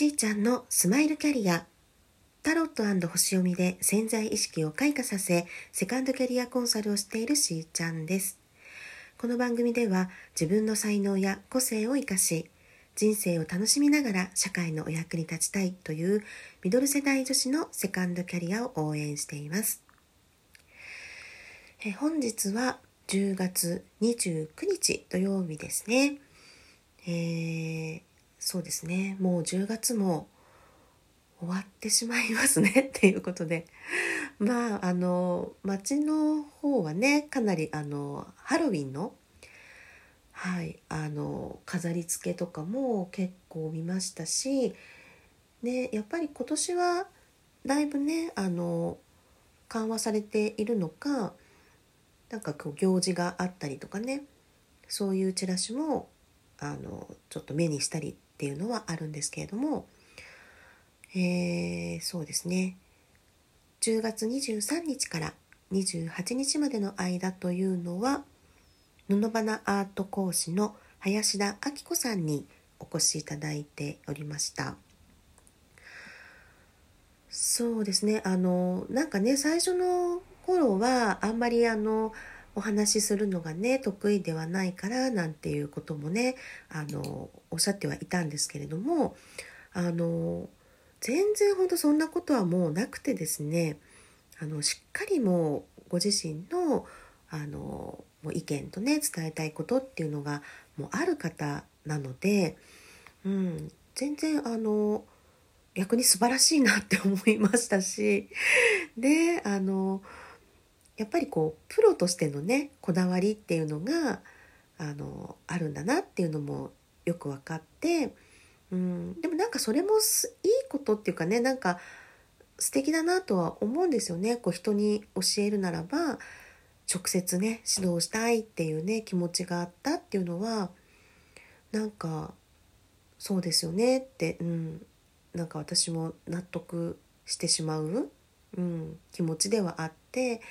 しーちゃんのスマイルキャリア。タロット星読みで潜在意識を開花させセカンドキャリアコンサルをしているしーちゃんです。この番組では自分の才能や個性を生かし人生を楽しみながら社会のお役に立ちたいというミドル世代女子のセカンドキャリアを応援しています。え本日は10月29日土曜日ですね、えー、そうですね。もう10月も終わってしまいますね。っていうことで。まああの町の方はねかなりあのハロウィンのはいあの飾り付けとかも結構見ましたしねやっぱり今年はだいぶねあの緩和されているのかなんかこう行事があったりとかねそういうチラシもあのちょっと目にしたりっていうのはあるんですけれども、えー、そうですね10月23日から28日までの間というのは布花アート講師の林田明子さんにお越しいただいておりました。そうですねあのなんかね最初の頃はあんまりあのお話しするのがね得意ではないからなんていうこともねあのおっしゃってはいたんですけれどもあの全然本当そんなことはもうなくてですねあのしっかりもうご自身のあの意見とね伝えたいことっていうのがもうある方なので、うん、全然あの逆に素晴らしいなって思いましたしであのやっぱりこうプロとしてのねこだわりっていうのがあのあるんだなっていうのもよく分かって、うん、でもなんかそれもいいことっていうかねなんか素敵だなとは思うんですよね。こう人に教えるならば直接ね指導したいっていうね気持ちがあったっていうのはなんかそうですよねって、うん、なんか私も納得してしまう、うん、気持ちではあって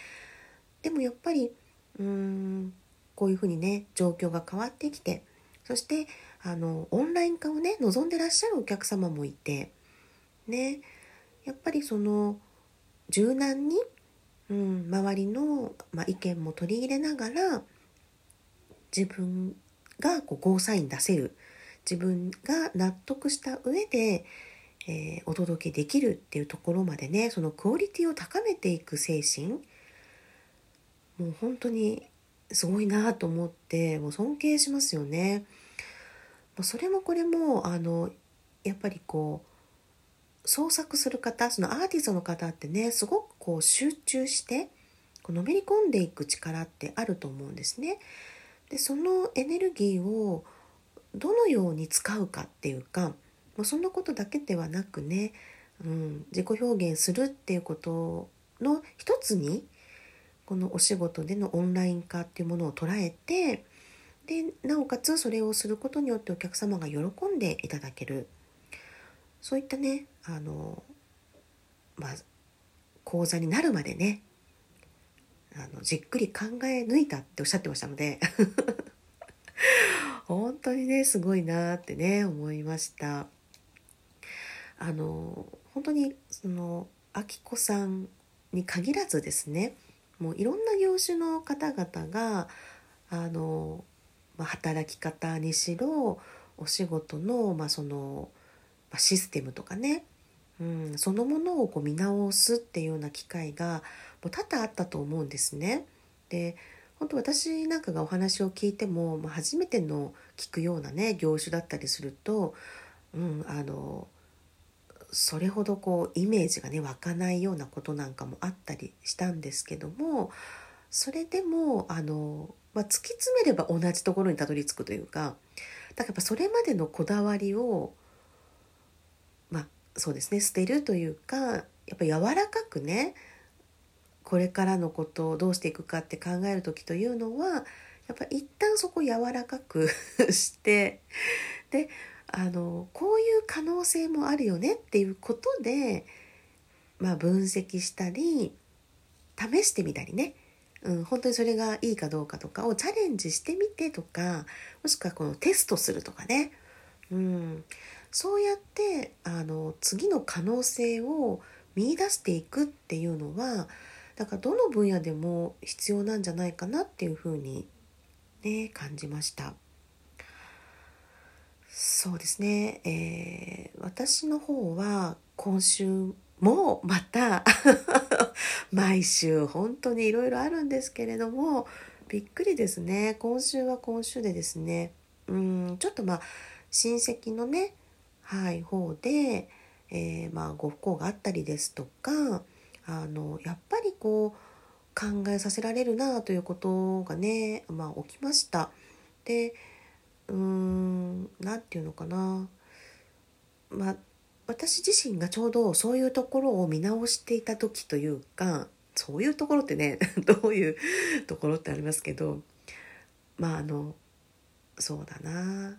でもやっぱりうんこういうふうにね状況が変わってきてそしてあのオンライン化をね望んでらっしゃるお客様もいてねやっぱりその柔軟に、うん、周りの、まあ、意見も取り入れながら自分がこうゴーサイン出せる自分が納得した上で、えー、お届けできるっていうところまでねそのクオリティを高めていく精神もう本当にすごいなと思ってもう尊敬しますよね。それもこれもあのやっぱりこう創作する方そのアーティストの方ってねすごくこう集中してこうのめり込んでいく力ってあると思うんですね。でそのエネルギーをどのように使うかっていうかもうそんなことだけではなくね、うん、自己表現するっていうことの一つにこのお仕事でのオンライン化っていうものを捉えてでなおかつそれをすることによってお客様が喜んでいただける。そういったねあのまあ講座になるまでねあのじっくり考え抜いたっておっしゃってましたので 本当にねすごいなってね思いました。あの本当にそのあきこさんに限らずですねもういろんな業種の方々があの、ま、働き方にしろお仕事の,、まあそのまあ、システムとかね、うん、そのものをこう見直すっていうような機会がもう多々あったと思うんですね。で本当私なんかがお話を聞いても、まあ、初めての聞くようなね業種だったりすると、うん、あのそれほどこうイメージがね湧かないようなことなんかもあったりしたんですけどもそれでもあの、まあ、突き詰めれば同じところにたどり着くというかだからやっぱそれまでのこだわりをまあそうですね捨てるというかやっぱ柔らかくねこれからのことをどうしていくかって考える時というのはやっぱ一旦そこ柔らかく してであのこういう可能性もあるよねっていうことで、まあ、分析したり試してみたりね、うん、本当にそれがいいかどうかとかをチャレンジしてみてとかもしくはこのテストするとかね、うん、そうやってあの次の可能性を見出していくっていうのはだからどの分野でも必要なんじゃないかなっていうふうにね感じました。そうですね、えー、私の方は今週もまた 毎週本当にいろいろあるんですけれどもびっくりですね。今週は今週でですね。うんちょっとまあ親戚のねはい方で、えー、まあご不幸があったりですとかあのやっぱりこう考えさせられるなということがね、まあ、起きました。でうーん何て言うのかな。まあ私自身がちょうどそういうところを見直していた時というかそういうところってね どういうところってありますけどまああのそうだな。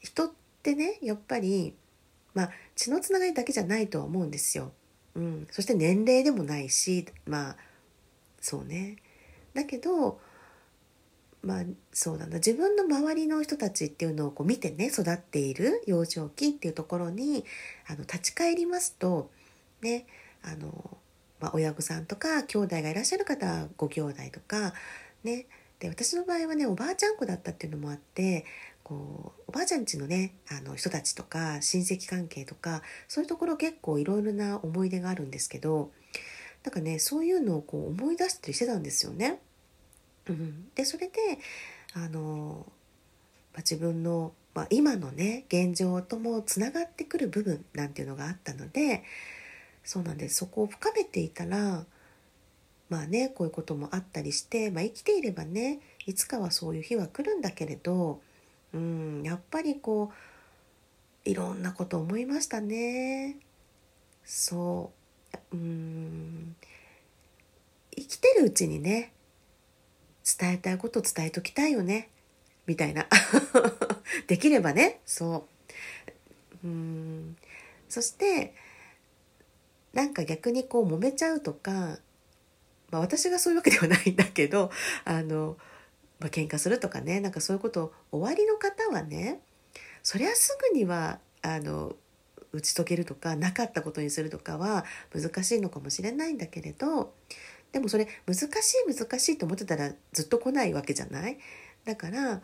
人ってねやっぱりまあ血のつながりだけじゃないとは思うんですよ。うん、そして年齢でもないしまあそうね。だけどまあそうなんだ自分の周りの人たちっていうのをこう見てね育っている幼少期っていうところにあの立ち返りますとねあの、まあ、親御さんとか兄弟がいらっしゃる方はご兄弟とかねで私の場合はねおばあちゃん子だったっていうのもあってこうおばあちゃんちのねあの人たちとか親戚関係とかそういうところ結構いろいろな思い出があるんですけどなんかねそういうのをこう思い出したりしてたんですよね。うん、でそれであの、まあ、自分の、まあ、今のね現状ともつながってくる部分なんていうのがあったのでそうなんです。そこを深めていたらまあねこういうこともあったりして、まあ、生きていればねいつかはそういう日は来るんだけれど、うん、やっぱりこういろんなこと思いましたね。そう。うん。生きてるうちにね伝えたいこと伝えときたいよね。みたいな。できればね。そう。うん。そしてなんか逆にこう揉めちゃうとか、まあ、私がそういうわけではないんだけどあの、まあ喧嘩するとかね。なんかそういうこと終わりの方はねそりゃすぐにはあの打ち解けるとかなかったことにするとかは難しいのかもしれないんだけれどでもそれ難しい難しいと思ってたらずっと来ないわけじゃない？だから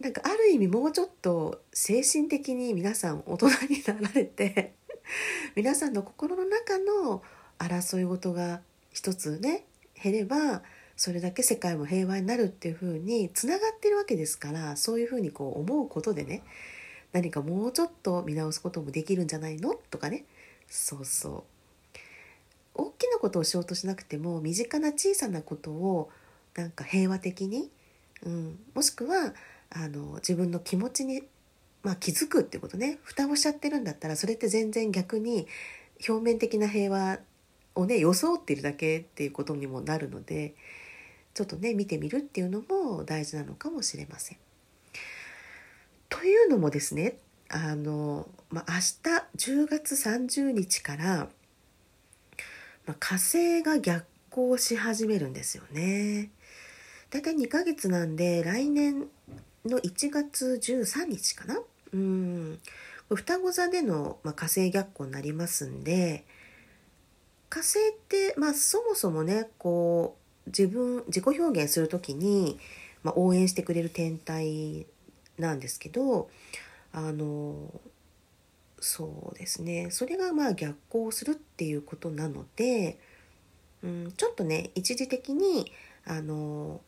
なんかある意味もうちょっと精神的に皆さん大人になられて 皆さんの心の中の争い事が一つね減ればそれだけ世界も平和になるっていう風につながってるわけですからそういう風にこう思うことでね何かもうちょっと見直すこともできるんじゃないの？とかね。そうそう。大きなことをしようとしなくても身近な小さなことをなんか平和的に、うん、もしくはあの自分の気持ちに、まあ、気づくってことね蓋をしちゃってるんだったらそれって全然逆に表面的な平和をね装っているだけっていうことにもなるのでちょっとね見てみるっていうのも大事なのかもしれません。というのもですねあの、まあ、明日10月30日からまあ、火星が逆行し始めるんですよね。だいたい2ヶ月なんで来年の1月13日かな？うん双子座での、まあ、火星逆行になりますんで火星って、まあ、そもそもねこう自分自己表現する時に、まあ、応援してくれる天体なんですけどあのそうですねそれがまあ逆行するっていうことなので、うん、ちょっとね一時的にあの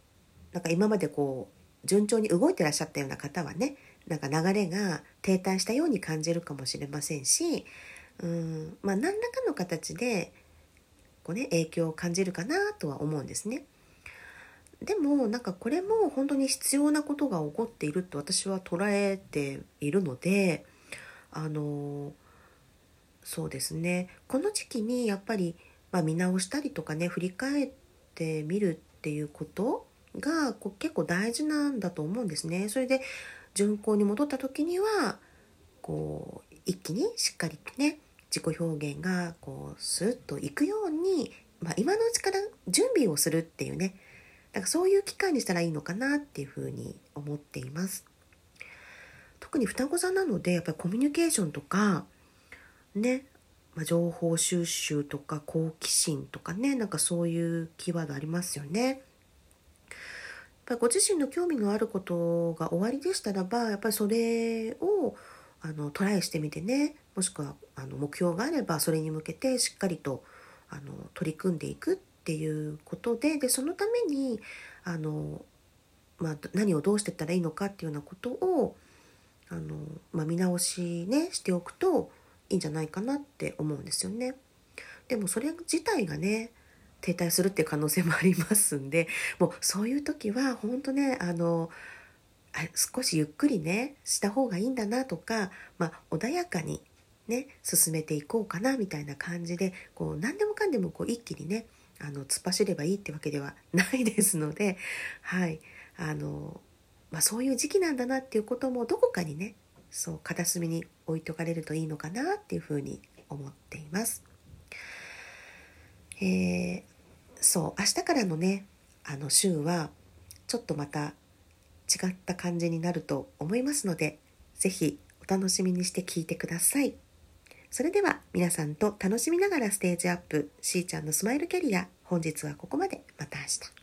なんか今までこう順調に動いてらっしゃったような方はねなんか流れが停滞したように感じるかもしれませんし、うんまあ、何らかの形でこう、ね、影響を感じるかなとは思うんですね。でもなんかこれも本当に必要なことが起こっていると私は捉えているのであのそうですねこの時期にやっぱり、まあ、見直したりとかね振り返ってみるっていうことがこう結構大事なんだと思うんですね。それで順行に戻った時にはこう一気にしっかりとね自己表現がこうスッといくように、まあ、今のうちから準備をするっていうねだからそういう機会にしたらいいのかなっていうふうに思っています。特に双子座なのでやっぱりコミュニケーションとかね、まあ、情報収集とか好奇心とかねなんかそういうキーワードありますよね。やっぱりご自身の興味のあることが終わりでしたらばやっぱりそれをあのトライしてみてねもしくはあの目標があればそれに向けてしっかりとあの取り組んでいくっていうことででそのためにあの、まあ、何をどうしていったらいいのかっていうようなことをあの、まあ、見直しねしておくといいんじゃないかなって思うんですよね。でもそれ自体がね停滞するっていう可能性もありますんでもうそういう時は本当ねあの少しゆっくりねした方がいいんだなとか、まあ、穏やかにね進めていこうかなみたいな感じでこう何でもかんでもこう一気にねあの突っ走ればいいってわけではないですので、はいあのまあ、そういう時期なんだなっていうこともどこかにねそう片隅に置いとかれるといいのかなっていうふうに思っています。えー、そう明日からのねあの週はちょっとまた違った感じになると思いますので是非お楽しみにして聞いてください。それでは皆さんと楽しみながらステージアップしーちゃんのスマイルキャリア本日はここまでまた明日。